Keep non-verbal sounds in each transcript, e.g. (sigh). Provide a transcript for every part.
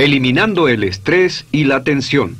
Eliminando el estrés y la tensión.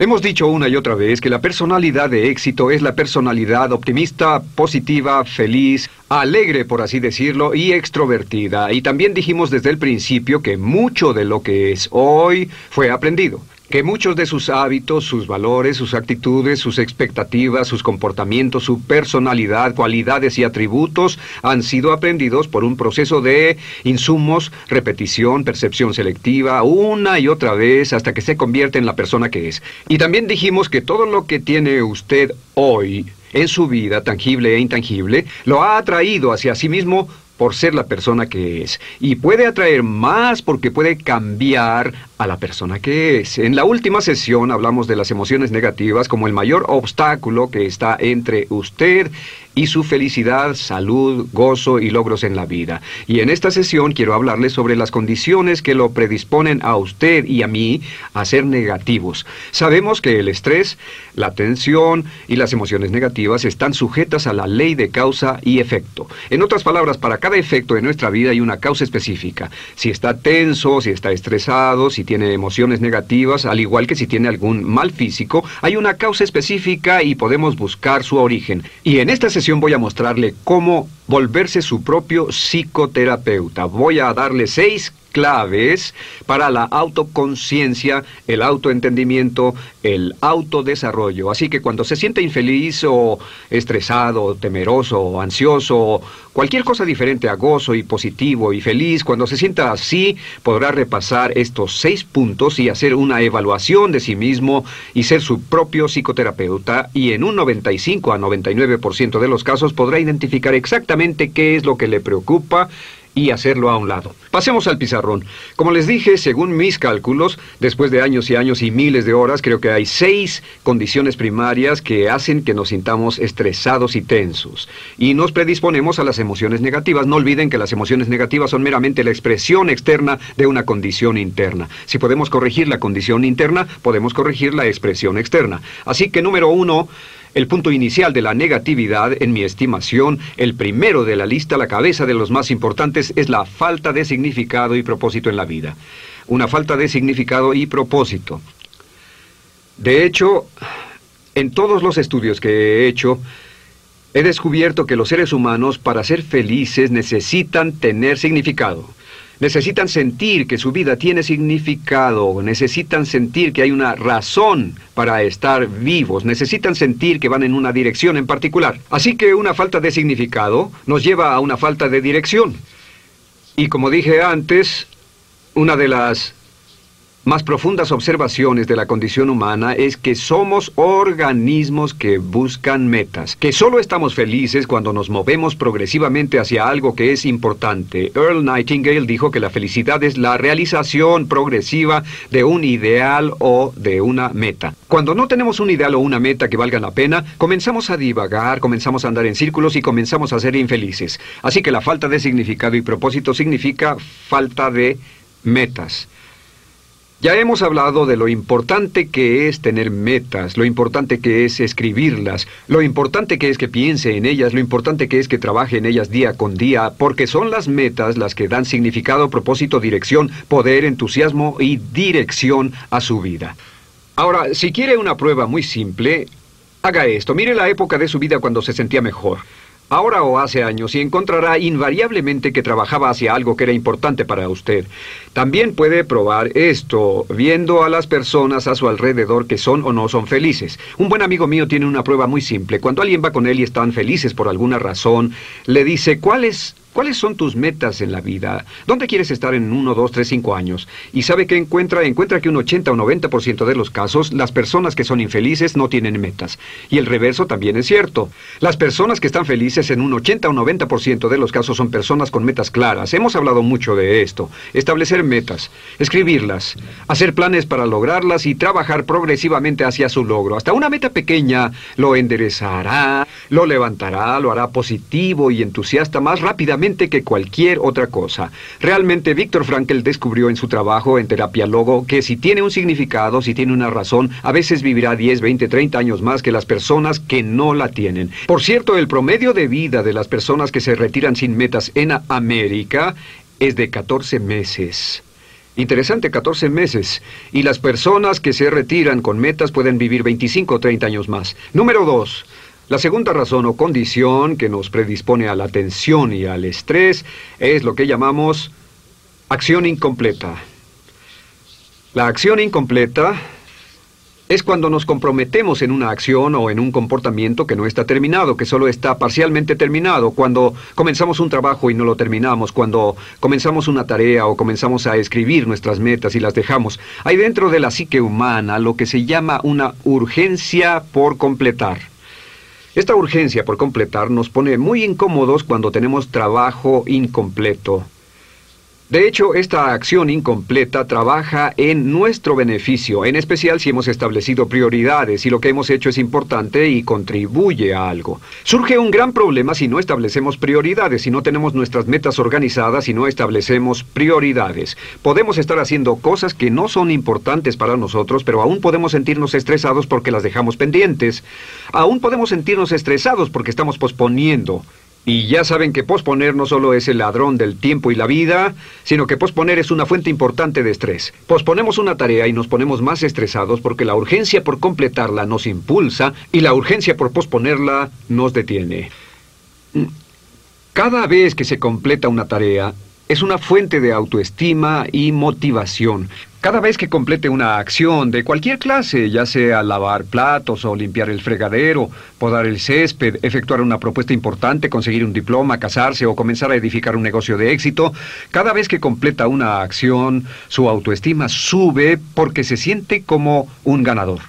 Hemos dicho una y otra vez que la personalidad de éxito es la personalidad optimista, positiva, feliz, alegre por así decirlo, y extrovertida. Y también dijimos desde el principio que mucho de lo que es hoy fue aprendido que muchos de sus hábitos, sus valores, sus actitudes, sus expectativas, sus comportamientos, su personalidad, cualidades y atributos han sido aprendidos por un proceso de insumos, repetición, percepción selectiva, una y otra vez hasta que se convierte en la persona que es. Y también dijimos que todo lo que tiene usted hoy en su vida, tangible e intangible, lo ha atraído hacia sí mismo por ser la persona que es. Y puede atraer más porque puede cambiar a la persona que es. En la última sesión hablamos de las emociones negativas como el mayor obstáculo que está entre usted y su felicidad, salud, gozo y logros en la vida. Y en esta sesión quiero hablarles sobre las condiciones que lo predisponen a usted y a mí a ser negativos. Sabemos que el estrés, la tensión y las emociones negativas están sujetas a la ley de causa y efecto. En otras palabras, para cada efecto de nuestra vida hay una causa específica. Si está tenso, si está estresado, si tiene emociones negativas, al igual que si tiene algún mal físico, hay una causa específica y podemos buscar su origen. Y en esta sesión voy a mostrarle cómo volverse su propio psicoterapeuta. Voy a darle seis claves para la autoconciencia, el autoentendimiento, el autodesarrollo. Así que cuando se siente infeliz o estresado, temeroso, ansioso, cualquier cosa diferente a gozo y positivo y feliz, cuando se sienta así, podrá repasar estos seis puntos y hacer una evaluación de sí mismo y ser su propio psicoterapeuta y en un 95 a 99% de los casos podrá identificar exactamente qué es lo que le preocupa y hacerlo a un lado. Pasemos al pizarrón. Como les dije, según mis cálculos, después de años y años y miles de horas, creo que hay seis condiciones primarias que hacen que nos sintamos estresados y tensos. Y nos predisponemos a las emociones negativas. No olviden que las emociones negativas son meramente la expresión externa de una condición interna. Si podemos corregir la condición interna, podemos corregir la expresión externa. Así que número uno, el punto inicial de la negatividad, en mi estimación, el primero de la lista, la cabeza de los más importantes, es la falta de significado y propósito en la vida. Una falta de significado y propósito. De hecho, en todos los estudios que he hecho, he descubierto que los seres humanos, para ser felices, necesitan tener significado. Necesitan sentir que su vida tiene significado, necesitan sentir que hay una razón para estar vivos, necesitan sentir que van en una dirección en particular. Así que una falta de significado nos lleva a una falta de dirección. Y como dije antes, una de las más profundas observaciones de la condición humana es que somos organismos que buscan metas, que solo estamos felices cuando nos movemos progresivamente hacia algo que es importante. Earl Nightingale dijo que la felicidad es la realización progresiva de un ideal o de una meta. Cuando no tenemos un ideal o una meta que valga la pena, comenzamos a divagar, comenzamos a andar en círculos y comenzamos a ser infelices. Así que la falta de significado y propósito significa falta de metas. Ya hemos hablado de lo importante que es tener metas, lo importante que es escribirlas, lo importante que es que piense en ellas, lo importante que es que trabaje en ellas día con día, porque son las metas las que dan significado, propósito, dirección, poder, entusiasmo y dirección a su vida. Ahora, si quiere una prueba muy simple, haga esto. Mire la época de su vida cuando se sentía mejor ahora o hace años, y encontrará invariablemente que trabajaba hacia algo que era importante para usted. También puede probar esto, viendo a las personas a su alrededor que son o no son felices. Un buen amigo mío tiene una prueba muy simple. Cuando alguien va con él y están felices por alguna razón, le dice, ¿cuál es ¿Cuáles son tus metas en la vida? ¿Dónde quieres estar en uno, dos, tres, cinco años? Y sabe que encuentra, encuentra que un 80 o 90% de los casos, las personas que son infelices no tienen metas. Y el reverso también es cierto. Las personas que están felices en un 80 o 90% de los casos son personas con metas claras. Hemos hablado mucho de esto. Establecer metas, escribirlas, hacer planes para lograrlas y trabajar progresivamente hacia su logro. Hasta una meta pequeña lo enderezará, lo levantará, lo hará positivo y entusiasta más rápidamente que cualquier otra cosa. Realmente Víctor Frankl descubrió en su trabajo en terapia logo que si tiene un significado, si tiene una razón, a veces vivirá 10, 20, 30 años más que las personas que no la tienen. Por cierto, el promedio de vida de las personas que se retiran sin metas en América es de 14 meses. Interesante, 14 meses. Y las personas que se retiran con metas pueden vivir 25 o 30 años más. Número 2. La segunda razón o condición que nos predispone a la tensión y al estrés es lo que llamamos acción incompleta. La acción incompleta es cuando nos comprometemos en una acción o en un comportamiento que no está terminado, que solo está parcialmente terminado, cuando comenzamos un trabajo y no lo terminamos, cuando comenzamos una tarea o comenzamos a escribir nuestras metas y las dejamos. Hay dentro de la psique humana lo que se llama una urgencia por completar. Esta urgencia por completar nos pone muy incómodos cuando tenemos trabajo incompleto. De hecho, esta acción incompleta trabaja en nuestro beneficio, en especial si hemos establecido prioridades y lo que hemos hecho es importante y contribuye a algo. Surge un gran problema si no establecemos prioridades, si no tenemos nuestras metas organizadas y no establecemos prioridades. Podemos estar haciendo cosas que no son importantes para nosotros, pero aún podemos sentirnos estresados porque las dejamos pendientes. Aún podemos sentirnos estresados porque estamos posponiendo. Y ya saben que posponer no solo es el ladrón del tiempo y la vida, sino que posponer es una fuente importante de estrés. Posponemos una tarea y nos ponemos más estresados porque la urgencia por completarla nos impulsa y la urgencia por posponerla nos detiene. Cada vez que se completa una tarea, es una fuente de autoestima y motivación. Cada vez que complete una acción de cualquier clase, ya sea lavar platos o limpiar el fregadero, podar el césped, efectuar una propuesta importante, conseguir un diploma, casarse o comenzar a edificar un negocio de éxito, cada vez que completa una acción, su autoestima sube porque se siente como un ganador.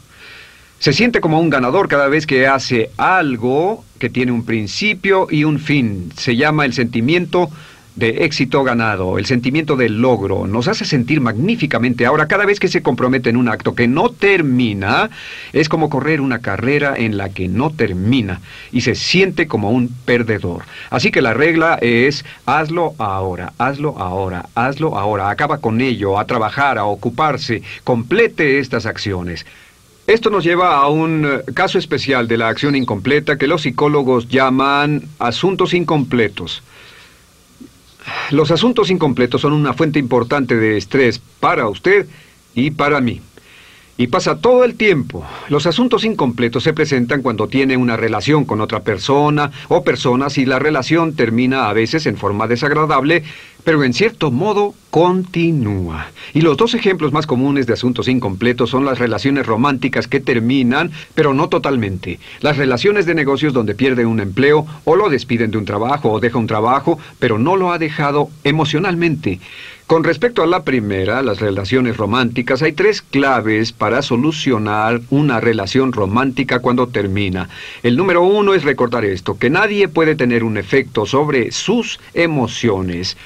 Se siente como un ganador cada vez que hace algo que tiene un principio y un fin. Se llama el sentimiento de éxito ganado, el sentimiento de logro, nos hace sentir magníficamente. Ahora, cada vez que se compromete en un acto que no termina, es como correr una carrera en la que no termina y se siente como un perdedor. Así que la regla es hazlo ahora, hazlo ahora, hazlo ahora, acaba con ello, a trabajar, a ocuparse, complete estas acciones. Esto nos lleva a un eh, caso especial de la acción incompleta que los psicólogos llaman asuntos incompletos. Los asuntos incompletos son una fuente importante de estrés para usted y para mí. Y pasa todo el tiempo. Los asuntos incompletos se presentan cuando tiene una relación con otra persona o personas y la relación termina a veces en forma desagradable, pero en cierto modo continúa. Y los dos ejemplos más comunes de asuntos incompletos son las relaciones románticas que terminan, pero no totalmente. Las relaciones de negocios donde pierde un empleo o lo despiden de un trabajo o deja un trabajo, pero no lo ha dejado emocionalmente. Con respecto a la primera, las relaciones románticas, hay tres claves para solucionar una relación romántica cuando termina. El número uno es recordar esto, que nadie puede tener un efecto sobre sus emociones,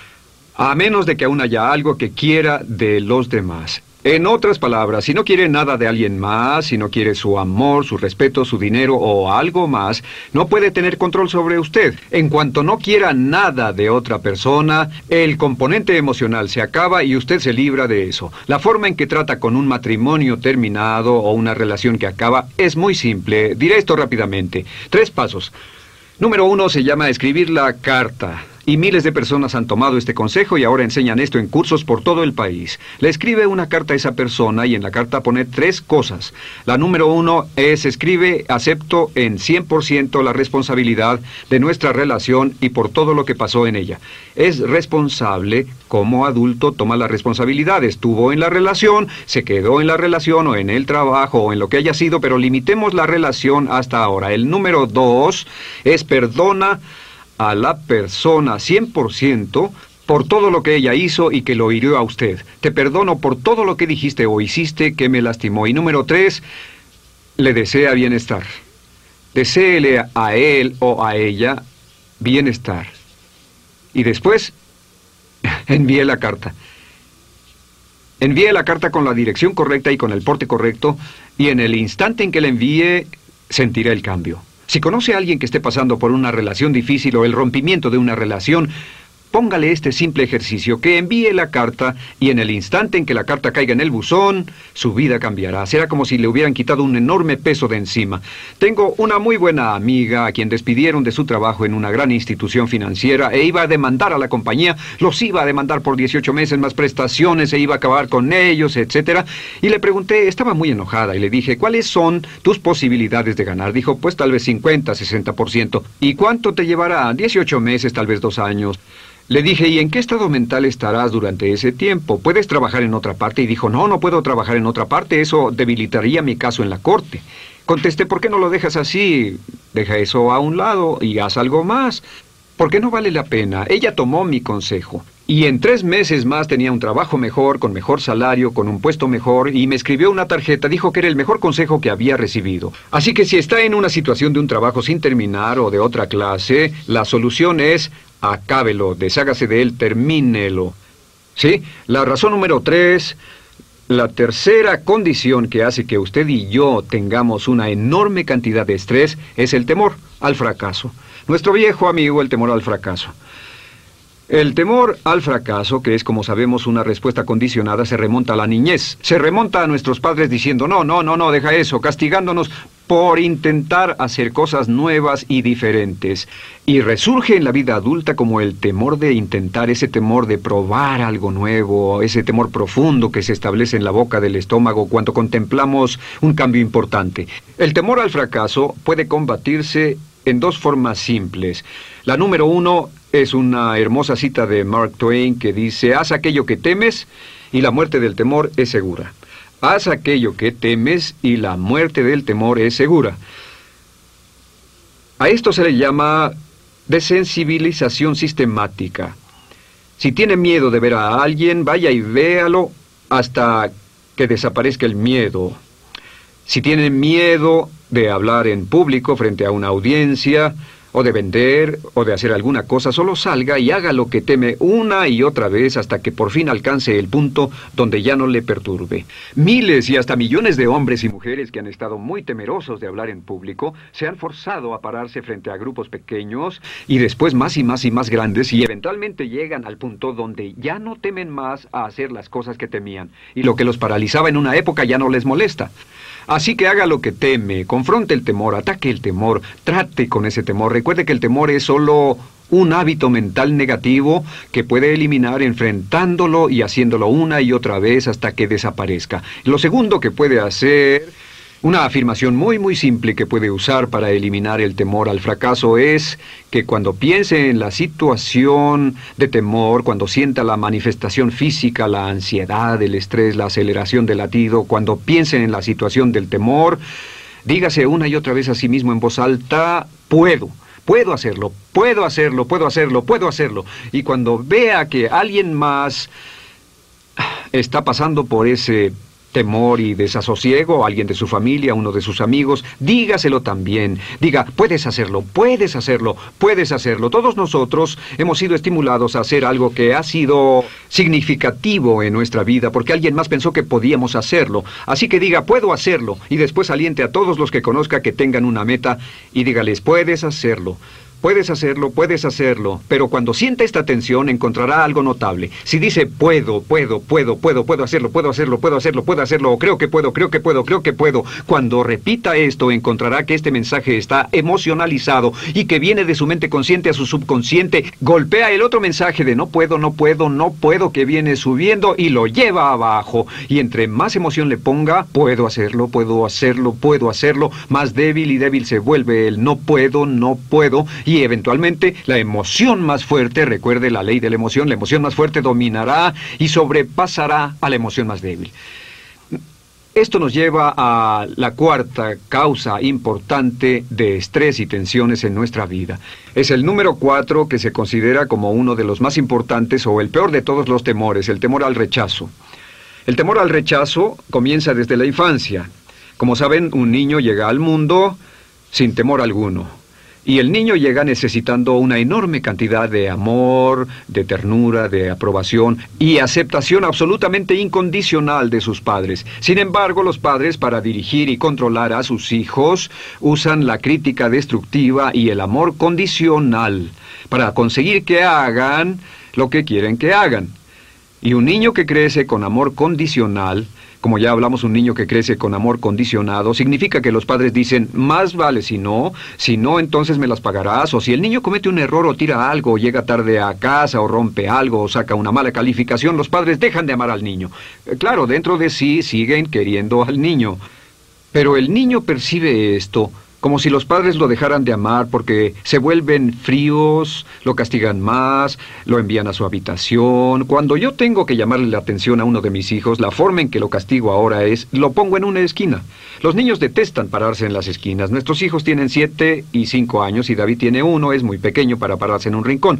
a menos de que aún haya algo que quiera de los demás. En otras palabras, si no quiere nada de alguien más, si no quiere su amor, su respeto, su dinero o algo más, no puede tener control sobre usted. En cuanto no quiera nada de otra persona, el componente emocional se acaba y usted se libra de eso. La forma en que trata con un matrimonio terminado o una relación que acaba es muy simple. Diré esto rápidamente. Tres pasos. Número uno se llama escribir la carta. Y miles de personas han tomado este consejo y ahora enseñan esto en cursos por todo el país. Le escribe una carta a esa persona y en la carta pone tres cosas. La número uno es escribe acepto en 100% la responsabilidad de nuestra relación y por todo lo que pasó en ella. Es responsable, como adulto toma la responsabilidad. Estuvo en la relación, se quedó en la relación o en el trabajo o en lo que haya sido, pero limitemos la relación hasta ahora. El número dos es perdona a la persona 100% por todo lo que ella hizo y que lo hirió a usted. Te perdono por todo lo que dijiste o hiciste que me lastimó. Y número tres, le desea bienestar. Deseele a él o a ella bienestar. Y después, (laughs) envíe la carta. Envíe la carta con la dirección correcta y con el porte correcto, y en el instante en que la envíe, sentirá el cambio. Si conoce a alguien que esté pasando por una relación difícil o el rompimiento de una relación, póngale este simple ejercicio, que envíe la carta y en el instante en que la carta caiga en el buzón, su vida cambiará. Será como si le hubieran quitado un enorme peso de encima. Tengo una muy buena amiga a quien despidieron de su trabajo en una gran institución financiera e iba a demandar a la compañía, los iba a demandar por 18 meses más prestaciones, e iba a acabar con ellos, etcétera. Y le pregunté, estaba muy enojada y le dije, ¿cuáles son tus posibilidades de ganar? Dijo, pues tal vez 50, 60%. ¿Y cuánto te llevará? 18 meses, tal vez dos años. Le dije, ¿y en qué estado mental estarás durante ese tiempo? ¿Puedes trabajar en otra parte? Y dijo, no, no puedo trabajar en otra parte, eso debilitaría mi caso en la corte. Contesté, ¿por qué no lo dejas así? Deja eso a un lado y haz algo más. ¿Por qué no vale la pena? Ella tomó mi consejo. Y en tres meses más tenía un trabajo mejor, con mejor salario, con un puesto mejor, y me escribió una tarjeta, dijo que era el mejor consejo que había recibido. Así que si está en una situación de un trabajo sin terminar o de otra clase, la solución es acábelo, deshágase de él, termínelo. ¿Sí? La razón número tres, la tercera condición que hace que usted y yo tengamos una enorme cantidad de estrés es el temor al fracaso. Nuestro viejo amigo, el temor al fracaso. El temor al fracaso, que es como sabemos una respuesta condicionada, se remonta a la niñez. Se remonta a nuestros padres diciendo, no, no, no, no, deja eso, castigándonos por intentar hacer cosas nuevas y diferentes. Y resurge en la vida adulta como el temor de intentar, ese temor de probar algo nuevo, ese temor profundo que se establece en la boca del estómago cuando contemplamos un cambio importante. El temor al fracaso puede combatirse en dos formas simples. La número uno es una hermosa cita de Mark Twain que dice, haz aquello que temes y la muerte del temor es segura. Haz aquello que temes y la muerte del temor es segura. A esto se le llama desensibilización sistemática. Si tiene miedo de ver a alguien, vaya y véalo hasta que desaparezca el miedo. Si tiene miedo de hablar en público frente a una audiencia, o de vender, o de hacer alguna cosa, solo salga y haga lo que teme una y otra vez hasta que por fin alcance el punto donde ya no le perturbe. Miles y hasta millones de hombres y mujeres que han estado muy temerosos de hablar en público se han forzado a pararse frente a grupos pequeños y después más y más y más grandes y eventualmente llegan al punto donde ya no temen más a hacer las cosas que temían y lo que los paralizaba en una época ya no les molesta. Así que haga lo que teme, confronte el temor, ataque el temor, trate con ese temor. Recuerde que el temor es solo un hábito mental negativo que puede eliminar enfrentándolo y haciéndolo una y otra vez hasta que desaparezca. Lo segundo que puede hacer una afirmación muy muy simple que puede usar para eliminar el temor al fracaso es que cuando piense en la situación de temor, cuando sienta la manifestación física, la ansiedad, el estrés, la aceleración del latido, cuando piense en la situación del temor, dígase una y otra vez a sí mismo en voz alta, puedo. Puedo hacerlo, puedo hacerlo, puedo hacerlo, puedo hacerlo. Y cuando vea que alguien más está pasando por ese temor y desasosiego, alguien de su familia, uno de sus amigos, dígaselo también. Diga, puedes hacerlo, puedes hacerlo, puedes hacerlo. Todos nosotros hemos sido estimulados a hacer algo que ha sido significativo en nuestra vida porque alguien más pensó que podíamos hacerlo. Así que diga, puedo hacerlo y después aliente a todos los que conozca que tengan una meta y dígales, puedes hacerlo. Puedes hacerlo, puedes hacerlo, pero cuando sienta esta tensión encontrará algo notable. Si dice puedo, puedo, puedo, puedo, puedo hacerlo, puedo hacerlo, puedo hacerlo, puedo hacerlo, o creo que puedo, creo que puedo, creo que puedo, cuando repita esto encontrará que este mensaje está emocionalizado y que viene de su mente consciente a su subconsciente, golpea el otro mensaje de no puedo, no puedo, no puedo que viene subiendo y lo lleva abajo. Y entre más emoción le ponga, puedo hacerlo, puedo hacerlo, puedo hacerlo, más débil y débil se vuelve el no puedo, no puedo y eventualmente la emoción más fuerte, recuerde la ley de la emoción, la emoción más fuerte dominará y sobrepasará a la emoción más débil. Esto nos lleva a la cuarta causa importante de estrés y tensiones en nuestra vida. Es el número cuatro que se considera como uno de los más importantes o el peor de todos los temores, el temor al rechazo. El temor al rechazo comienza desde la infancia. Como saben, un niño llega al mundo sin temor alguno. Y el niño llega necesitando una enorme cantidad de amor, de ternura, de aprobación y aceptación absolutamente incondicional de sus padres. Sin embargo, los padres para dirigir y controlar a sus hijos usan la crítica destructiva y el amor condicional para conseguir que hagan lo que quieren que hagan. Y un niño que crece con amor condicional, como ya hablamos, un niño que crece con amor condicionado, significa que los padres dicen, más vale si no, si no, entonces me las pagarás, o si el niño comete un error o tira algo, o llega tarde a casa, o rompe algo, o saca una mala calificación, los padres dejan de amar al niño. Eh, claro, dentro de sí siguen queriendo al niño. Pero el niño percibe esto como si los padres lo dejaran de amar porque se vuelven fríos, lo castigan más, lo envían a su habitación. Cuando yo tengo que llamarle la atención a uno de mis hijos, la forma en que lo castigo ahora es, lo pongo en una esquina. Los niños detestan pararse en las esquinas. Nuestros hijos tienen siete y cinco años y David tiene uno, es muy pequeño para pararse en un rincón.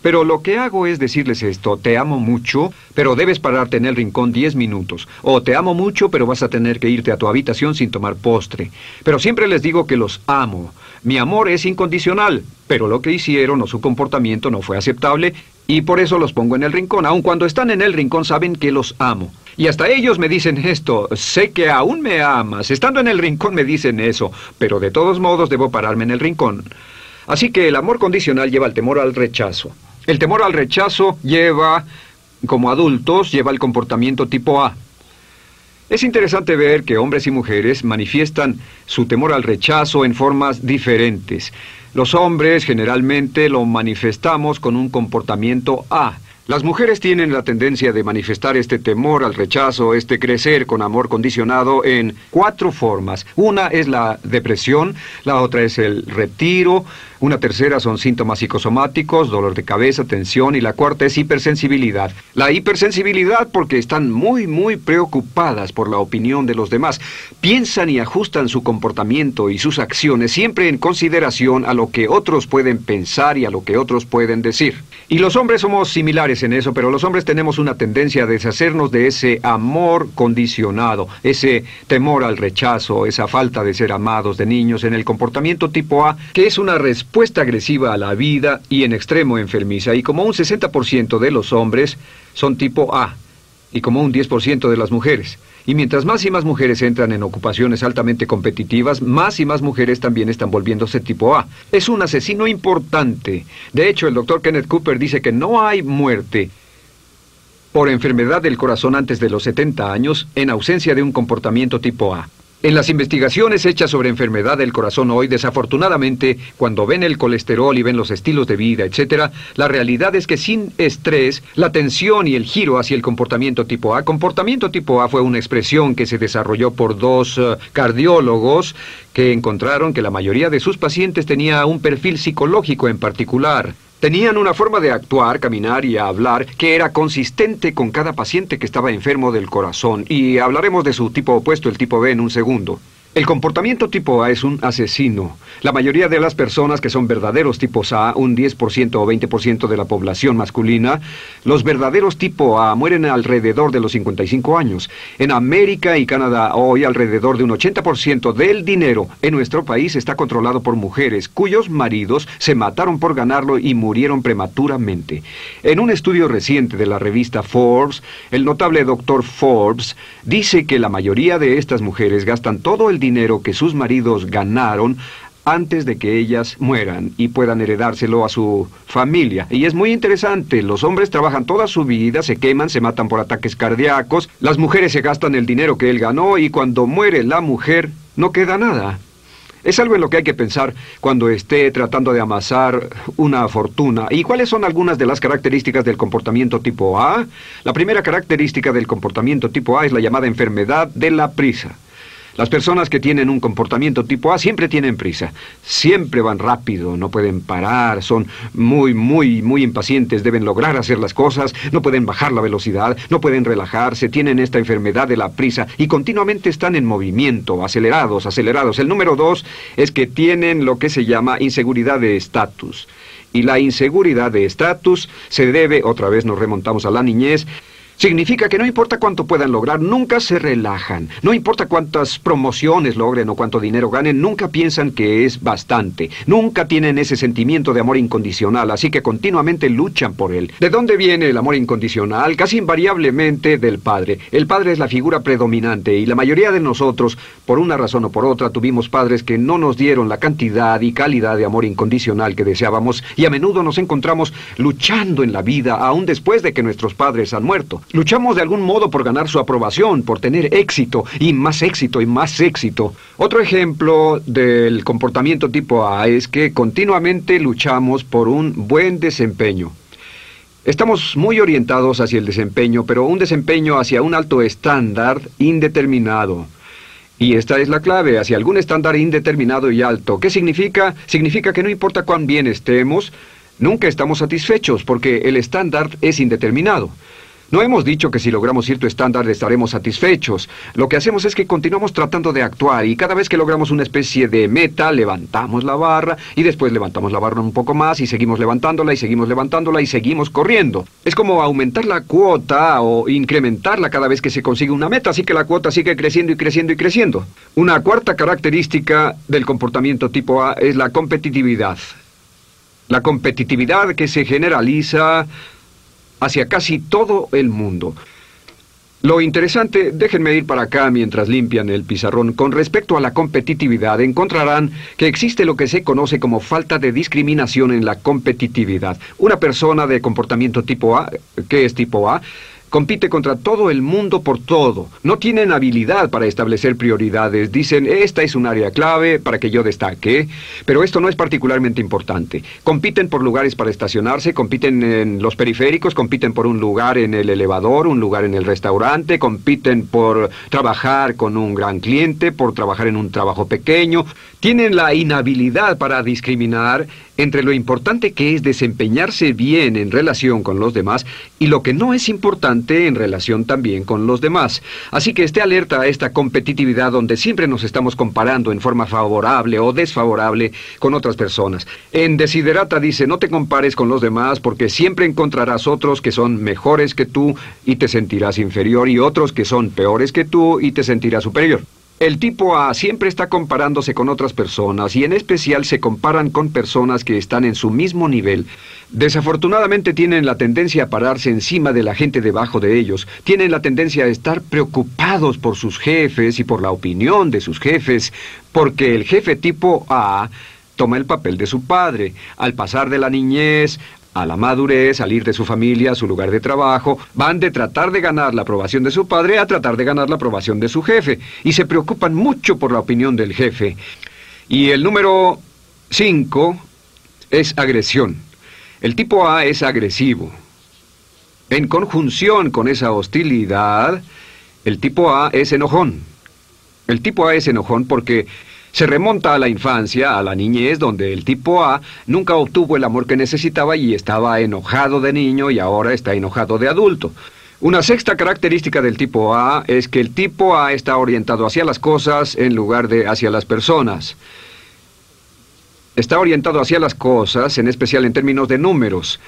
Pero lo que hago es decirles esto, te amo mucho, pero debes pararte en el rincón diez minutos. O te amo mucho, pero vas a tener que irte a tu habitación sin tomar postre. Pero siempre les digo que los amo. Mi amor es incondicional, pero lo que hicieron o su comportamiento no fue aceptable y por eso los pongo en el rincón. Aun cuando están en el rincón saben que los amo. Y hasta ellos me dicen esto, sé que aún me amas. Estando en el rincón me dicen eso, pero de todos modos debo pararme en el rincón. Así que el amor condicional lleva el temor al rechazo. El temor al rechazo lleva, como adultos, lleva el comportamiento tipo A. Es interesante ver que hombres y mujeres manifiestan su temor al rechazo en formas diferentes. Los hombres generalmente lo manifestamos con un comportamiento A. Las mujeres tienen la tendencia de manifestar este temor al rechazo, este crecer con amor condicionado en cuatro formas. Una es la depresión, la otra es el retiro, una tercera son síntomas psicosomáticos, dolor de cabeza, tensión y la cuarta es hipersensibilidad. La hipersensibilidad porque están muy, muy preocupadas por la opinión de los demás. Piensan y ajustan su comportamiento y sus acciones siempre en consideración a lo que otros pueden pensar y a lo que otros pueden decir. Y los hombres somos similares en eso, pero los hombres tenemos una tendencia a deshacernos de ese amor condicionado, ese temor al rechazo, esa falta de ser amados de niños en el comportamiento tipo A, que es una respuesta respuesta agresiva a la vida y en extremo enfermiza, y como un 60% de los hombres son tipo A, y como un 10% de las mujeres. Y mientras más y más mujeres entran en ocupaciones altamente competitivas, más y más mujeres también están volviéndose tipo A. Es un asesino importante. De hecho, el doctor Kenneth Cooper dice que no hay muerte por enfermedad del corazón antes de los 70 años en ausencia de un comportamiento tipo A. En las investigaciones hechas sobre enfermedad del corazón hoy, desafortunadamente, cuando ven el colesterol y ven los estilos de vida, etc., la realidad es que sin estrés, la tensión y el giro hacia el comportamiento tipo A, comportamiento tipo A fue una expresión que se desarrolló por dos eh, cardiólogos que encontraron que la mayoría de sus pacientes tenía un perfil psicológico en particular. Tenían una forma de actuar, caminar y hablar que era consistente con cada paciente que estaba enfermo del corazón, y hablaremos de su tipo opuesto, el tipo B, en un segundo. El comportamiento tipo A es un asesino. La mayoría de las personas que son verdaderos tipos A, un 10% o 20% de la población masculina, los verdaderos tipo A mueren alrededor de los 55 años. En América y Canadá hoy alrededor de un 80% del dinero en nuestro país está controlado por mujeres cuyos maridos se mataron por ganarlo y murieron prematuramente. En un estudio reciente de la revista Forbes, el notable doctor Forbes dice que la mayoría de estas mujeres gastan todo el dinero que sus maridos ganaron antes de que ellas mueran y puedan heredárselo a su familia. Y es muy interesante, los hombres trabajan toda su vida, se queman, se matan por ataques cardíacos, las mujeres se gastan el dinero que él ganó y cuando muere la mujer no queda nada. Es algo en lo que hay que pensar cuando esté tratando de amasar una fortuna. ¿Y cuáles son algunas de las características del comportamiento tipo A? La primera característica del comportamiento tipo A es la llamada enfermedad de la prisa. Las personas que tienen un comportamiento tipo A siempre tienen prisa, siempre van rápido, no pueden parar, son muy, muy, muy impacientes, deben lograr hacer las cosas, no pueden bajar la velocidad, no pueden relajarse, tienen esta enfermedad de la prisa y continuamente están en movimiento, acelerados, acelerados. El número dos es que tienen lo que se llama inseguridad de estatus. Y la inseguridad de estatus se debe, otra vez nos remontamos a la niñez, Significa que no importa cuánto puedan lograr, nunca se relajan. No importa cuántas promociones logren o cuánto dinero ganen, nunca piensan que es bastante. Nunca tienen ese sentimiento de amor incondicional, así que continuamente luchan por él. ¿De dónde viene el amor incondicional? Casi invariablemente del padre. El padre es la figura predominante y la mayoría de nosotros, por una razón o por otra, tuvimos padres que no nos dieron la cantidad y calidad de amor incondicional que deseábamos y a menudo nos encontramos luchando en la vida aún después de que nuestros padres han muerto. Luchamos de algún modo por ganar su aprobación, por tener éxito, y más éxito, y más éxito. Otro ejemplo del comportamiento tipo A es que continuamente luchamos por un buen desempeño. Estamos muy orientados hacia el desempeño, pero un desempeño hacia un alto estándar indeterminado. Y esta es la clave, hacia algún estándar indeterminado y alto. ¿Qué significa? Significa que no importa cuán bien estemos, nunca estamos satisfechos porque el estándar es indeterminado. No hemos dicho que si logramos cierto estándar estaremos satisfechos. Lo que hacemos es que continuamos tratando de actuar y cada vez que logramos una especie de meta, levantamos la barra y después levantamos la barra un poco más y seguimos levantándola y seguimos levantándola y seguimos corriendo. Es como aumentar la cuota o incrementarla cada vez que se consigue una meta, así que la cuota sigue creciendo y creciendo y creciendo. Una cuarta característica del comportamiento tipo A es la competitividad. La competitividad que se generaliza hacia casi todo el mundo. Lo interesante, déjenme ir para acá mientras limpian el pizarrón, con respecto a la competitividad, encontrarán que existe lo que se conoce como falta de discriminación en la competitividad. Una persona de comportamiento tipo A, ¿qué es tipo A? Compite contra todo el mundo por todo. No tienen habilidad para establecer prioridades. Dicen, esta es un área clave para que yo destaque, pero esto no es particularmente importante. Compiten por lugares para estacionarse, compiten en los periféricos, compiten por un lugar en el elevador, un lugar en el restaurante, compiten por trabajar con un gran cliente, por trabajar en un trabajo pequeño. Tienen la inhabilidad para discriminar entre lo importante que es desempeñarse bien en relación con los demás y lo que no es importante en relación también con los demás. Así que esté alerta a esta competitividad donde siempre nos estamos comparando en forma favorable o desfavorable con otras personas. En Desiderata dice, no te compares con los demás porque siempre encontrarás otros que son mejores que tú y te sentirás inferior y otros que son peores que tú y te sentirás superior. El tipo A siempre está comparándose con otras personas y en especial se comparan con personas que están en su mismo nivel. Desafortunadamente tienen la tendencia a pararse encima de la gente debajo de ellos, tienen la tendencia a estar preocupados por sus jefes y por la opinión de sus jefes, porque el jefe tipo A toma el papel de su padre. Al pasar de la niñez a la madurez, salir de su familia, su lugar de trabajo, van de tratar de ganar la aprobación de su padre a tratar de ganar la aprobación de su jefe, y se preocupan mucho por la opinión del jefe. Y el número 5 es agresión. El tipo A es agresivo. En conjunción con esa hostilidad, el tipo A es enojón. El tipo A es enojón porque se remonta a la infancia, a la niñez, donde el tipo A nunca obtuvo el amor que necesitaba y estaba enojado de niño y ahora está enojado de adulto. Una sexta característica del tipo A es que el tipo A está orientado hacia las cosas en lugar de hacia las personas. Está orientado hacia las cosas, en especial en términos de números.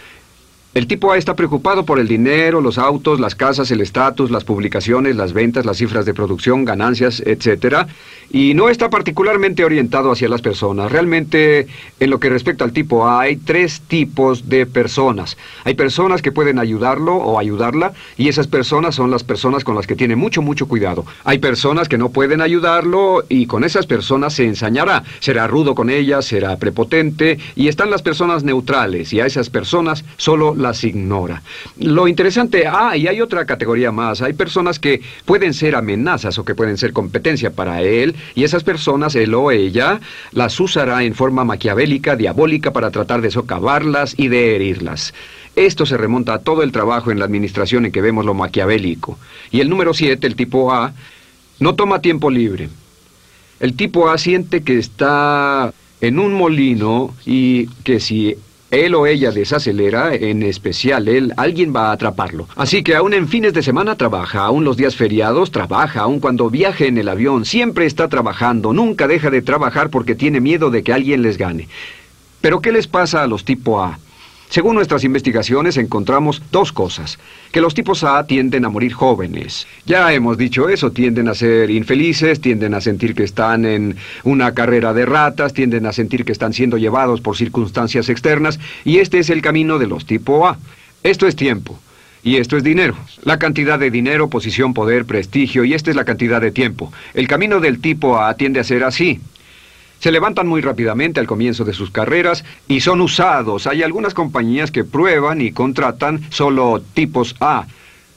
El tipo A está preocupado por el dinero, los autos, las casas, el estatus, las publicaciones, las ventas, las cifras de producción, ganancias, etc. Y no está particularmente orientado hacia las personas. Realmente, en lo que respecta al tipo A, hay tres tipos de personas. Hay personas que pueden ayudarlo o ayudarla, y esas personas son las personas con las que tiene mucho, mucho cuidado. Hay personas que no pueden ayudarlo, y con esas personas se ensañará. Será rudo con ellas, será prepotente, y están las personas neutrales, y a esas personas solo las ignora. Lo interesante, ah, y hay otra categoría más, hay personas que pueden ser amenazas o que pueden ser competencia para él, y esas personas, él o ella, las usará en forma maquiavélica, diabólica, para tratar de socavarlas y de herirlas. Esto se remonta a todo el trabajo en la administración en que vemos lo maquiavélico. Y el número 7, el tipo A, no toma tiempo libre. El tipo A siente que está en un molino y que si él o ella desacelera, en especial él, alguien va a atraparlo. Así que aún en fines de semana trabaja, aún los días feriados trabaja, aún cuando viaje en el avión, siempre está trabajando, nunca deja de trabajar porque tiene miedo de que alguien les gane. Pero ¿qué les pasa a los tipo A? Según nuestras investigaciones encontramos dos cosas. Que los tipos A tienden a morir jóvenes. Ya hemos dicho eso, tienden a ser infelices, tienden a sentir que están en una carrera de ratas, tienden a sentir que están siendo llevados por circunstancias externas, y este es el camino de los tipo A. Esto es tiempo. Y esto es dinero. La cantidad de dinero, posición, poder, prestigio, y esta es la cantidad de tiempo. El camino del tipo A tiende a ser así. Se levantan muy rápidamente al comienzo de sus carreras y son usados. Hay algunas compañías que prueban y contratan solo tipos A.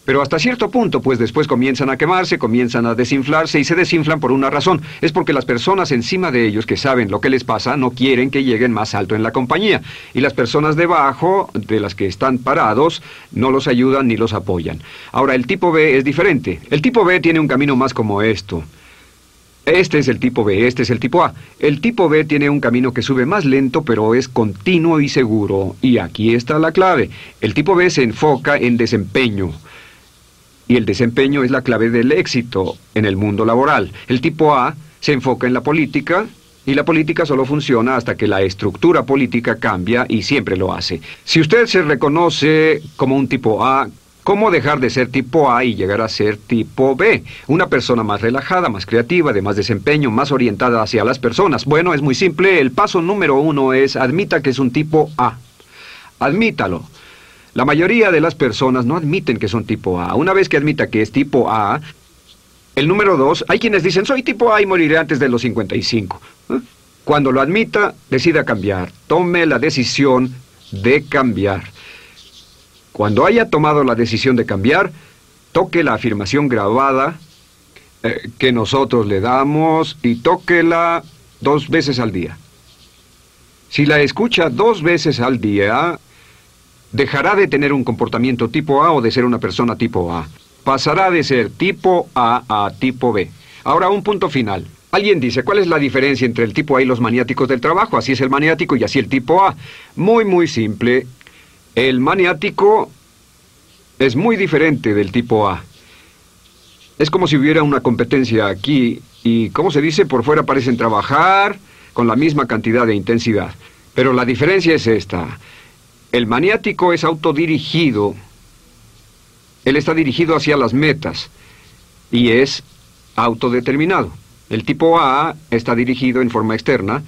Pero hasta cierto punto, pues después comienzan a quemarse, comienzan a desinflarse y se desinflan por una razón. Es porque las personas encima de ellos que saben lo que les pasa no quieren que lleguen más alto en la compañía. Y las personas debajo, de las que están parados, no los ayudan ni los apoyan. Ahora, el tipo B es diferente. El tipo B tiene un camino más como esto. Este es el tipo B, este es el tipo A. El tipo B tiene un camino que sube más lento, pero es continuo y seguro. Y aquí está la clave. El tipo B se enfoca en desempeño. Y el desempeño es la clave del éxito en el mundo laboral. El tipo A se enfoca en la política, y la política solo funciona hasta que la estructura política cambia y siempre lo hace. Si usted se reconoce como un tipo A, ¿Cómo dejar de ser tipo A y llegar a ser tipo B? Una persona más relajada, más creativa, de más desempeño, más orientada hacia las personas. Bueno, es muy simple. El paso número uno es admita que es un tipo A. Admítalo. La mayoría de las personas no admiten que son tipo A. Una vez que admita que es tipo A, el número dos, hay quienes dicen, soy tipo A y moriré antes de los 55. ¿Eh? Cuando lo admita, decida cambiar. Tome la decisión de cambiar. Cuando haya tomado la decisión de cambiar, toque la afirmación grabada eh, que nosotros le damos y tóquela dos veces al día. Si la escucha dos veces al día, dejará de tener un comportamiento tipo A o de ser una persona tipo A. Pasará de ser tipo A a tipo B. Ahora un punto final. Alguien dice, ¿cuál es la diferencia entre el tipo A y los maniáticos del trabajo? Así es el maniático y así el tipo A. Muy, muy simple. El maniático es muy diferente del tipo A. Es como si hubiera una competencia aquí y, como se dice, por fuera parecen trabajar con la misma cantidad de intensidad. Pero la diferencia es esta. El maniático es autodirigido. Él está dirigido hacia las metas y es autodeterminado. El tipo A está dirigido en forma externa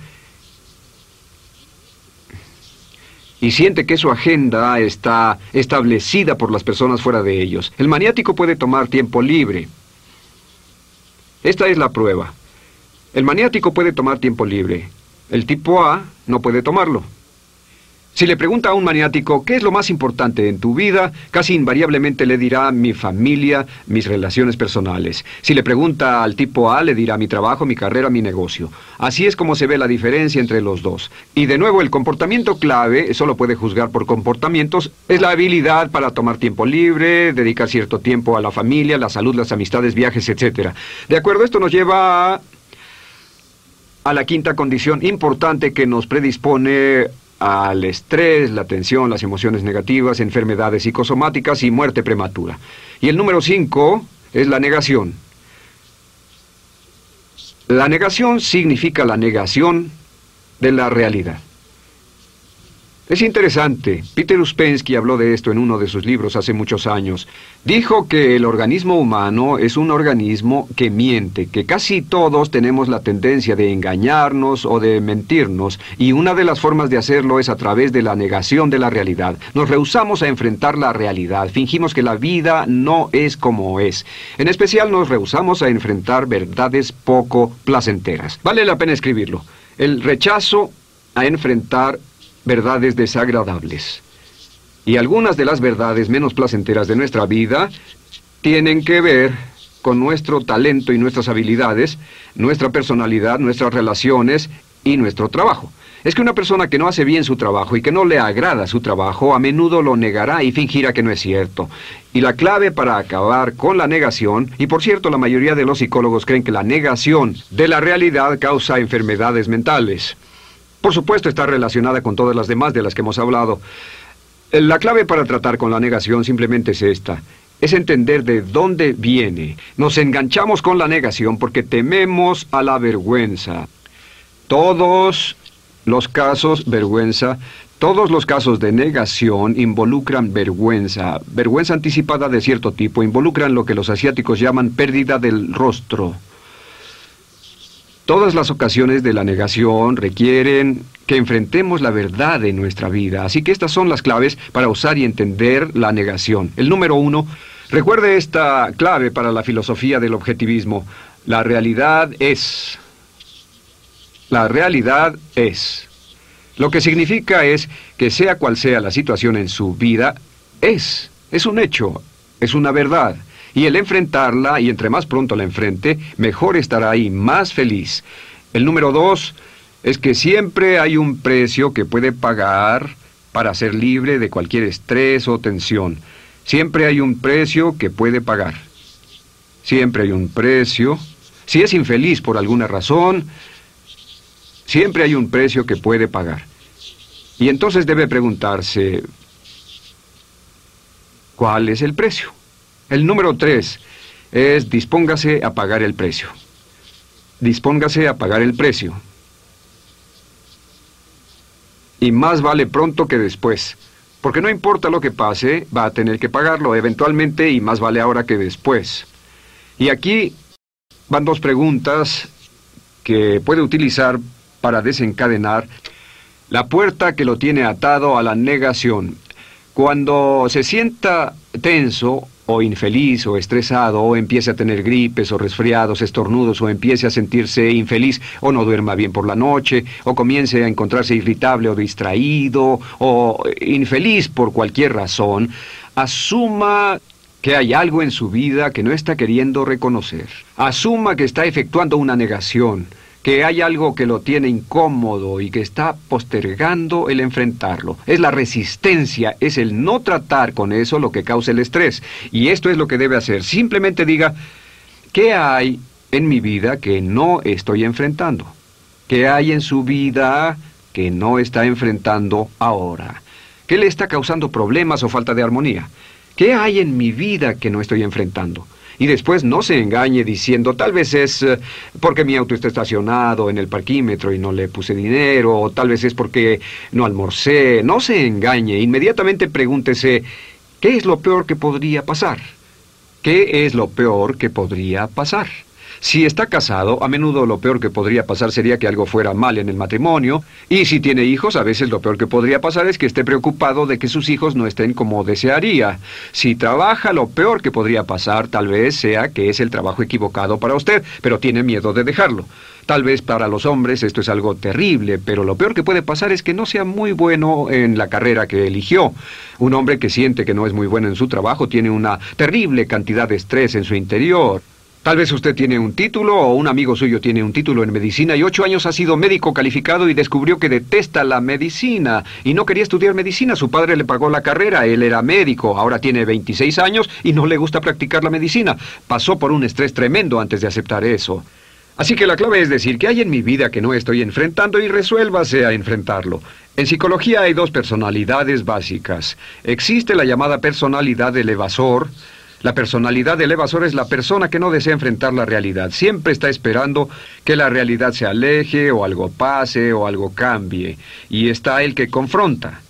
y siente que su agenda está establecida por las personas fuera de ellos. El maniático puede tomar tiempo libre. Esta es la prueba. El maniático puede tomar tiempo libre. El tipo A no puede tomarlo. Si le pregunta a un maniático qué es lo más importante en tu vida, casi invariablemente le dirá mi familia, mis relaciones personales. Si le pregunta al tipo A, le dirá mi trabajo, mi carrera, mi negocio. Así es como se ve la diferencia entre los dos. Y de nuevo, el comportamiento clave, solo puede juzgar por comportamientos, es la habilidad para tomar tiempo libre, dedicar cierto tiempo a la familia, la salud, las amistades, viajes, etc. De acuerdo, esto nos lleva a a la quinta condición importante que nos predispone al estrés, la tensión, las emociones negativas, enfermedades psicosomáticas y muerte prematura. Y el número cinco es la negación. La negación significa la negación de la realidad. Es interesante. Peter Uspensky habló de esto en uno de sus libros hace muchos años. Dijo que el organismo humano es un organismo que miente, que casi todos tenemos la tendencia de engañarnos o de mentirnos, y una de las formas de hacerlo es a través de la negación de la realidad. Nos rehusamos a enfrentar la realidad, fingimos que la vida no es como es. En especial nos rehusamos a enfrentar verdades poco placenteras. Vale la pena escribirlo. El rechazo a enfrentar verdades desagradables. Y algunas de las verdades menos placenteras de nuestra vida tienen que ver con nuestro talento y nuestras habilidades, nuestra personalidad, nuestras relaciones y nuestro trabajo. Es que una persona que no hace bien su trabajo y que no le agrada su trabajo a menudo lo negará y fingirá que no es cierto. Y la clave para acabar con la negación, y por cierto la mayoría de los psicólogos creen que la negación de la realidad causa enfermedades mentales. Por supuesto está relacionada con todas las demás de las que hemos hablado. La clave para tratar con la negación simplemente es esta. Es entender de dónde viene. Nos enganchamos con la negación porque tememos a la vergüenza. Todos Los casos, vergüenza, todos los casos de negación involucran vergüenza, vergüenza anticipada de cierto tipo, involucran lo que los asiáticos llaman pérdida del rostro. Todas las ocasiones de la negación requieren que enfrentemos la verdad en nuestra vida, así que estas son las claves para usar y entender la negación. El número uno, recuerde esta clave para la filosofía del objetivismo. La realidad es. La realidad es. Lo que significa es que sea cual sea la situación en su vida, es, es un hecho, es una verdad. Y el enfrentarla, y entre más pronto la enfrente, mejor estará ahí, más feliz. El número dos es que siempre hay un precio que puede pagar para ser libre de cualquier estrés o tensión. Siempre hay un precio que puede pagar. Siempre hay un precio. Si es infeliz por alguna razón, siempre hay un precio que puede pagar. Y entonces debe preguntarse, ¿cuál es el precio? El número tres es dispóngase a pagar el precio. Dispóngase a pagar el precio. Y más vale pronto que después. Porque no importa lo que pase, va a tener que pagarlo eventualmente y más vale ahora que después. Y aquí van dos preguntas que puede utilizar para desencadenar la puerta que lo tiene atado a la negación. Cuando se sienta tenso o infeliz o estresado o empiece a tener gripes o resfriados, estornudos o empiece a sentirse infeliz o no duerma bien por la noche o comience a encontrarse irritable o distraído o infeliz por cualquier razón, asuma que hay algo en su vida que no está queriendo reconocer. Asuma que está efectuando una negación que hay algo que lo tiene incómodo y que está postergando el enfrentarlo. Es la resistencia, es el no tratar con eso lo que causa el estrés. Y esto es lo que debe hacer. Simplemente diga, ¿qué hay en mi vida que no estoy enfrentando? ¿Qué hay en su vida que no está enfrentando ahora? ¿Qué le está causando problemas o falta de armonía? ¿Qué hay en mi vida que no estoy enfrentando? Y después no se engañe diciendo, tal vez es eh, porque mi auto está estacionado en el parquímetro y no le puse dinero, o tal vez es porque no almorcé. No se engañe, inmediatamente pregúntese, ¿qué es lo peor que podría pasar? ¿Qué es lo peor que podría pasar? Si está casado, a menudo lo peor que podría pasar sería que algo fuera mal en el matrimonio, y si tiene hijos, a veces lo peor que podría pasar es que esté preocupado de que sus hijos no estén como desearía. Si trabaja, lo peor que podría pasar tal vez sea que es el trabajo equivocado para usted, pero tiene miedo de dejarlo. Tal vez para los hombres esto es algo terrible, pero lo peor que puede pasar es que no sea muy bueno en la carrera que eligió. Un hombre que siente que no es muy bueno en su trabajo tiene una terrible cantidad de estrés en su interior. Tal vez usted tiene un título o un amigo suyo tiene un título en medicina y ocho años ha sido médico calificado y descubrió que detesta la medicina y no quería estudiar medicina. Su padre le pagó la carrera, él era médico, ahora tiene 26 años y no le gusta practicar la medicina. Pasó por un estrés tremendo antes de aceptar eso. Así que la clave es decir que hay en mi vida que no estoy enfrentando y resuélvase a enfrentarlo. En psicología hay dos personalidades básicas. Existe la llamada personalidad del evasor, la personalidad del evasor es la persona que no desea enfrentar la realidad. Siempre está esperando que la realidad se aleje o algo pase o algo cambie. Y está el que confronta.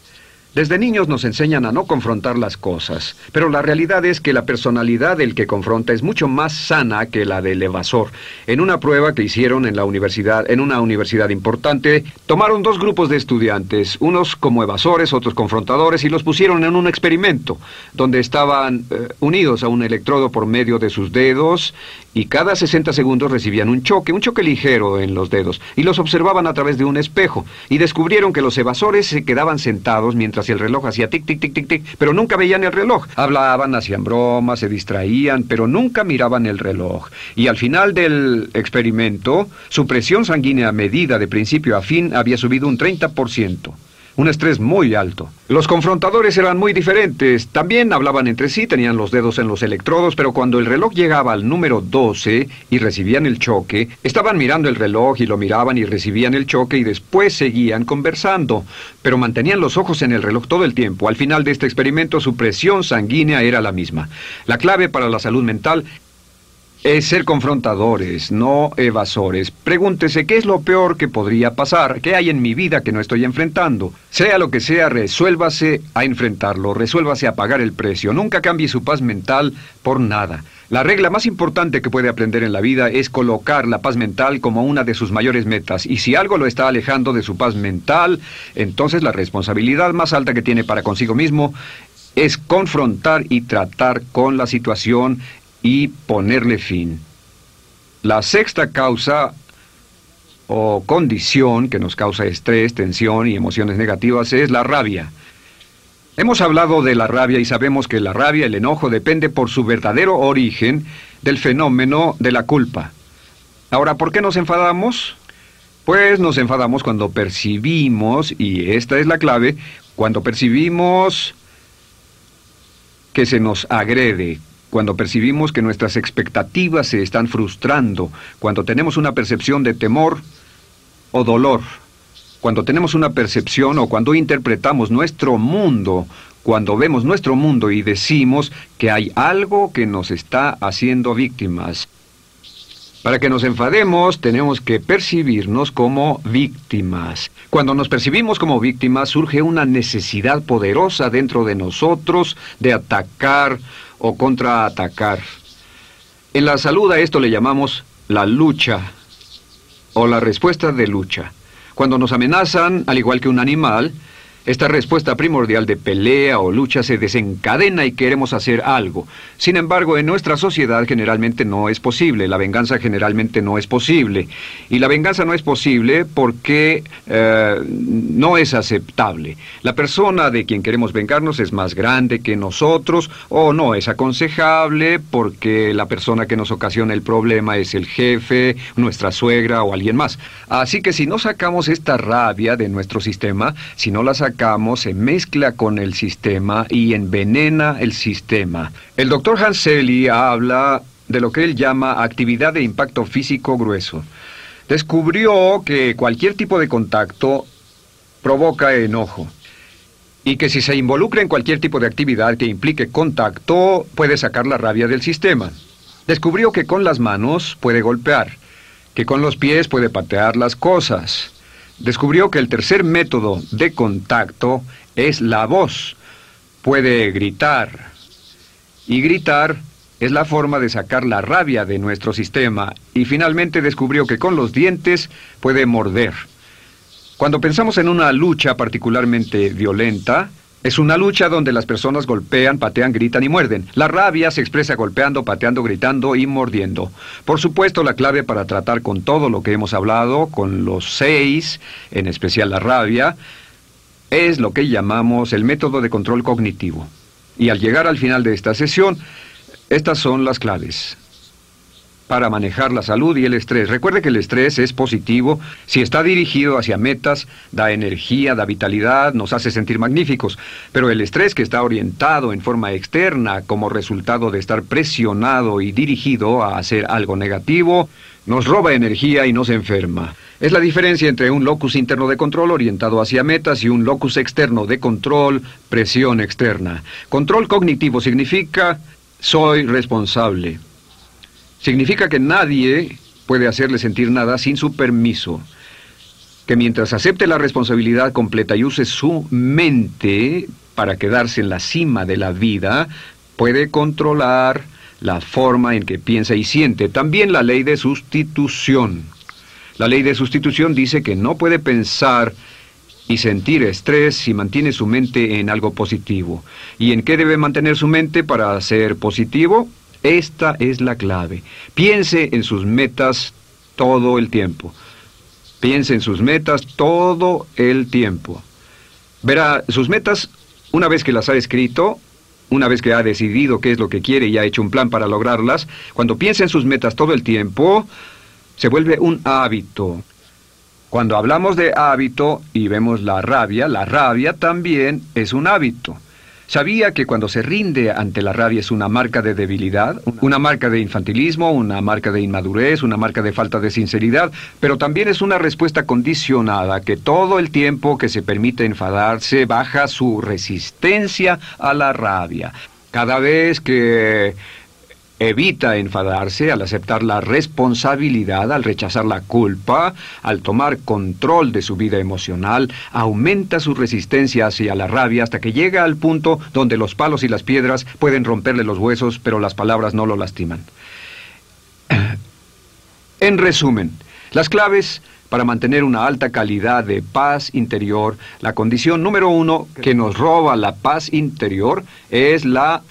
Desde niños nos enseñan a no confrontar las cosas, pero la realidad es que la personalidad del que confronta es mucho más sana que la del evasor. En una prueba que hicieron en la universidad, en una universidad importante, tomaron dos grupos de estudiantes, unos como evasores, otros confrontadores, y los pusieron en un experimento, donde estaban eh, unidos a un electrodo por medio de sus dedos y cada 60 segundos recibían un choque, un choque ligero en los dedos, y los observaban a través de un espejo, y descubrieron que los evasores se quedaban sentados mientras el reloj hacía tic, tic, tic, tic, tic, pero nunca veían el reloj. Hablaban, hacían bromas, se distraían, pero nunca miraban el reloj. Y al final del experimento, su presión sanguínea medida de principio a fin había subido un 30% un estrés muy alto. Los confrontadores eran muy diferentes, también hablaban entre sí, tenían los dedos en los electrodos, pero cuando el reloj llegaba al número 12 y recibían el choque, estaban mirando el reloj y lo miraban y recibían el choque y después seguían conversando, pero mantenían los ojos en el reloj todo el tiempo. Al final de este experimento su presión sanguínea era la misma. La clave para la salud mental es ser confrontadores, no evasores. Pregúntese qué es lo peor que podría pasar, qué hay en mi vida que no estoy enfrentando. Sea lo que sea, resuélvase a enfrentarlo, resuélvase a pagar el precio. Nunca cambie su paz mental por nada. La regla más importante que puede aprender en la vida es colocar la paz mental como una de sus mayores metas. Y si algo lo está alejando de su paz mental, entonces la responsabilidad más alta que tiene para consigo mismo es confrontar y tratar con la situación y ponerle fin. La sexta causa o condición que nos causa estrés, tensión y emociones negativas es la rabia. Hemos hablado de la rabia y sabemos que la rabia, el enojo, depende por su verdadero origen del fenómeno de la culpa. Ahora, ¿por qué nos enfadamos? Pues nos enfadamos cuando percibimos, y esta es la clave, cuando percibimos que se nos agrede, cuando percibimos que nuestras expectativas se están frustrando, cuando tenemos una percepción de temor o dolor, cuando tenemos una percepción o cuando interpretamos nuestro mundo, cuando vemos nuestro mundo y decimos que hay algo que nos está haciendo víctimas. Para que nos enfademos tenemos que percibirnos como víctimas. Cuando nos percibimos como víctimas surge una necesidad poderosa dentro de nosotros de atacar o contraatacar. En la salud a esto le llamamos la lucha o la respuesta de lucha. Cuando nos amenazan, al igual que un animal, esta respuesta primordial de pelea o lucha se desencadena y queremos hacer algo. Sin embargo, en nuestra sociedad generalmente no es posible, la venganza generalmente no es posible. Y la venganza no es posible porque eh, no es aceptable. La persona de quien queremos vengarnos es más grande que nosotros o no es aconsejable porque la persona que nos ocasiona el problema es el jefe, nuestra suegra o alguien más. Así que si no sacamos esta rabia de nuestro sistema, si no la sacamos, se mezcla con el sistema y envenena el sistema. El doctor Hanseli habla de lo que él llama actividad de impacto físico grueso. Descubrió que cualquier tipo de contacto provoca enojo y que si se involucra en cualquier tipo de actividad que implique contacto puede sacar la rabia del sistema. Descubrió que con las manos puede golpear, que con los pies puede patear las cosas, descubrió que el tercer método de contacto es la voz. Puede gritar. Y gritar es la forma de sacar la rabia de nuestro sistema. Y finalmente descubrió que con los dientes puede morder. Cuando pensamos en una lucha particularmente violenta, es una lucha donde las personas golpean, patean, gritan y muerden. La rabia se expresa golpeando, pateando, gritando y mordiendo. Por supuesto, la clave para tratar con todo lo que hemos hablado, con los seis, en especial la rabia, es lo que llamamos el método de control cognitivo. Y al llegar al final de esta sesión, estas son las claves para manejar la salud y el estrés. Recuerde que el estrés es positivo si está dirigido hacia metas, da energía, da vitalidad, nos hace sentir magníficos. Pero el estrés que está orientado en forma externa como resultado de estar presionado y dirigido a hacer algo negativo, nos roba energía y nos enferma. Es la diferencia entre un locus interno de control orientado hacia metas y un locus externo de control, presión externa. Control cognitivo significa soy responsable. Significa que nadie puede hacerle sentir nada sin su permiso. Que mientras acepte la responsabilidad completa y use su mente para quedarse en la cima de la vida, puede controlar la forma en que piensa y siente. También la ley de sustitución. La ley de sustitución dice que no puede pensar y sentir estrés si mantiene su mente en algo positivo. ¿Y en qué debe mantener su mente para ser positivo? Esta es la clave. Piense en sus metas todo el tiempo. Piense en sus metas todo el tiempo. Verá, sus metas, una vez que las ha escrito, una vez que ha decidido qué es lo que quiere y ha hecho un plan para lograrlas, cuando piense en sus metas todo el tiempo, se vuelve un hábito. Cuando hablamos de hábito y vemos la rabia, la rabia también es un hábito. Sabía que cuando se rinde ante la rabia es una marca de debilidad, una marca de infantilismo, una marca de inmadurez, una marca de falta de sinceridad, pero también es una respuesta condicionada que todo el tiempo que se permite enfadarse baja su resistencia a la rabia. Cada vez que Evita enfadarse al aceptar la responsabilidad, al rechazar la culpa, al tomar control de su vida emocional, aumenta su resistencia hacia la rabia hasta que llega al punto donde los palos y las piedras pueden romperle los huesos, pero las palabras no lo lastiman. (clears throat) En resumen, las claves para mantener una alta calidad de paz interior, la condición número uno que nos roba la paz interior es la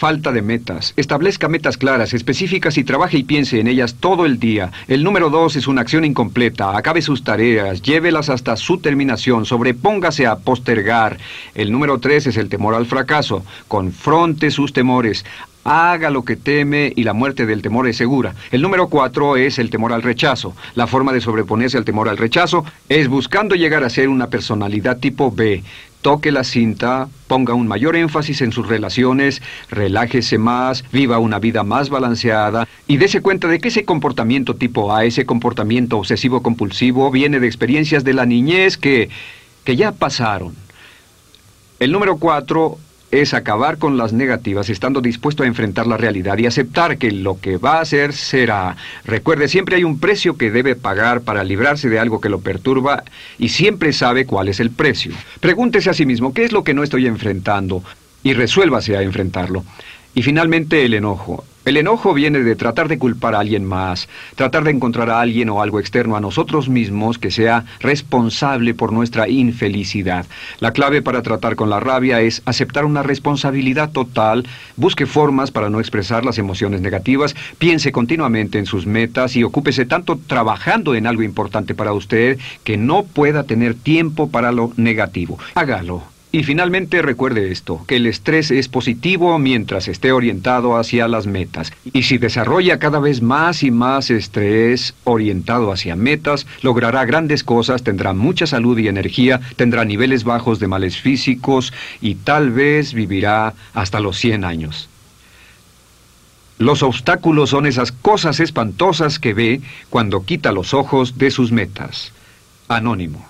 falta de metas. Establezca metas claras, específicas y trabaje y piense en ellas todo el día. El número dos es una acción incompleta. Acabe sus tareas, llévelas hasta su terminación, sobrepóngase a postergar. El número tres es el temor al fracaso. Confronte sus temores. Haga lo que teme y la muerte del temor es segura. El número cuatro es el temor al rechazo. La forma de sobreponerse al temor al rechazo es buscando llegar a ser una personalidad tipo B. Toque la cinta, ponga un mayor énfasis en sus relaciones, relájese más, viva una vida más balanceada y dése cuenta de que ese comportamiento tipo A, ese comportamiento obsesivo compulsivo, viene de experiencias de la niñez que, que ya pasaron. El número cuatro es acabar con las negativas estando dispuesto a enfrentar la realidad y aceptar que lo que va a hacer será. Recuerde, siempre hay un precio que debe pagar para librarse de algo que lo perturba y siempre sabe cuál es el precio. Pregúntese a sí mismo, ¿qué es lo que no estoy enfrentando? Y resuélvase a enfrentarlo. Y finalmente el enojo. El enojo viene de tratar de culpar a alguien más, tratar de encontrar a alguien o algo externo a nosotros mismos que sea responsable por nuestra infelicidad. La clave para tratar con la rabia es aceptar una responsabilidad total, busque formas para no expresar las emociones negativas, piense continuamente en sus metas y ocúpese tanto trabajando en algo importante para usted que no pueda tener tiempo para lo negativo. Hágalo. Y finalmente recuerde esto, que el estrés es positivo mientras esté orientado hacia las metas. Y si desarrolla cada vez más y más estrés orientado hacia metas, logrará grandes cosas, tendrá mucha salud y energía, tendrá niveles bajos de males físicos y tal vez vivirá hasta los 100 años. Los obstáculos son esas cosas espantosas que ve cuando quita los ojos de sus metas. Anónimo.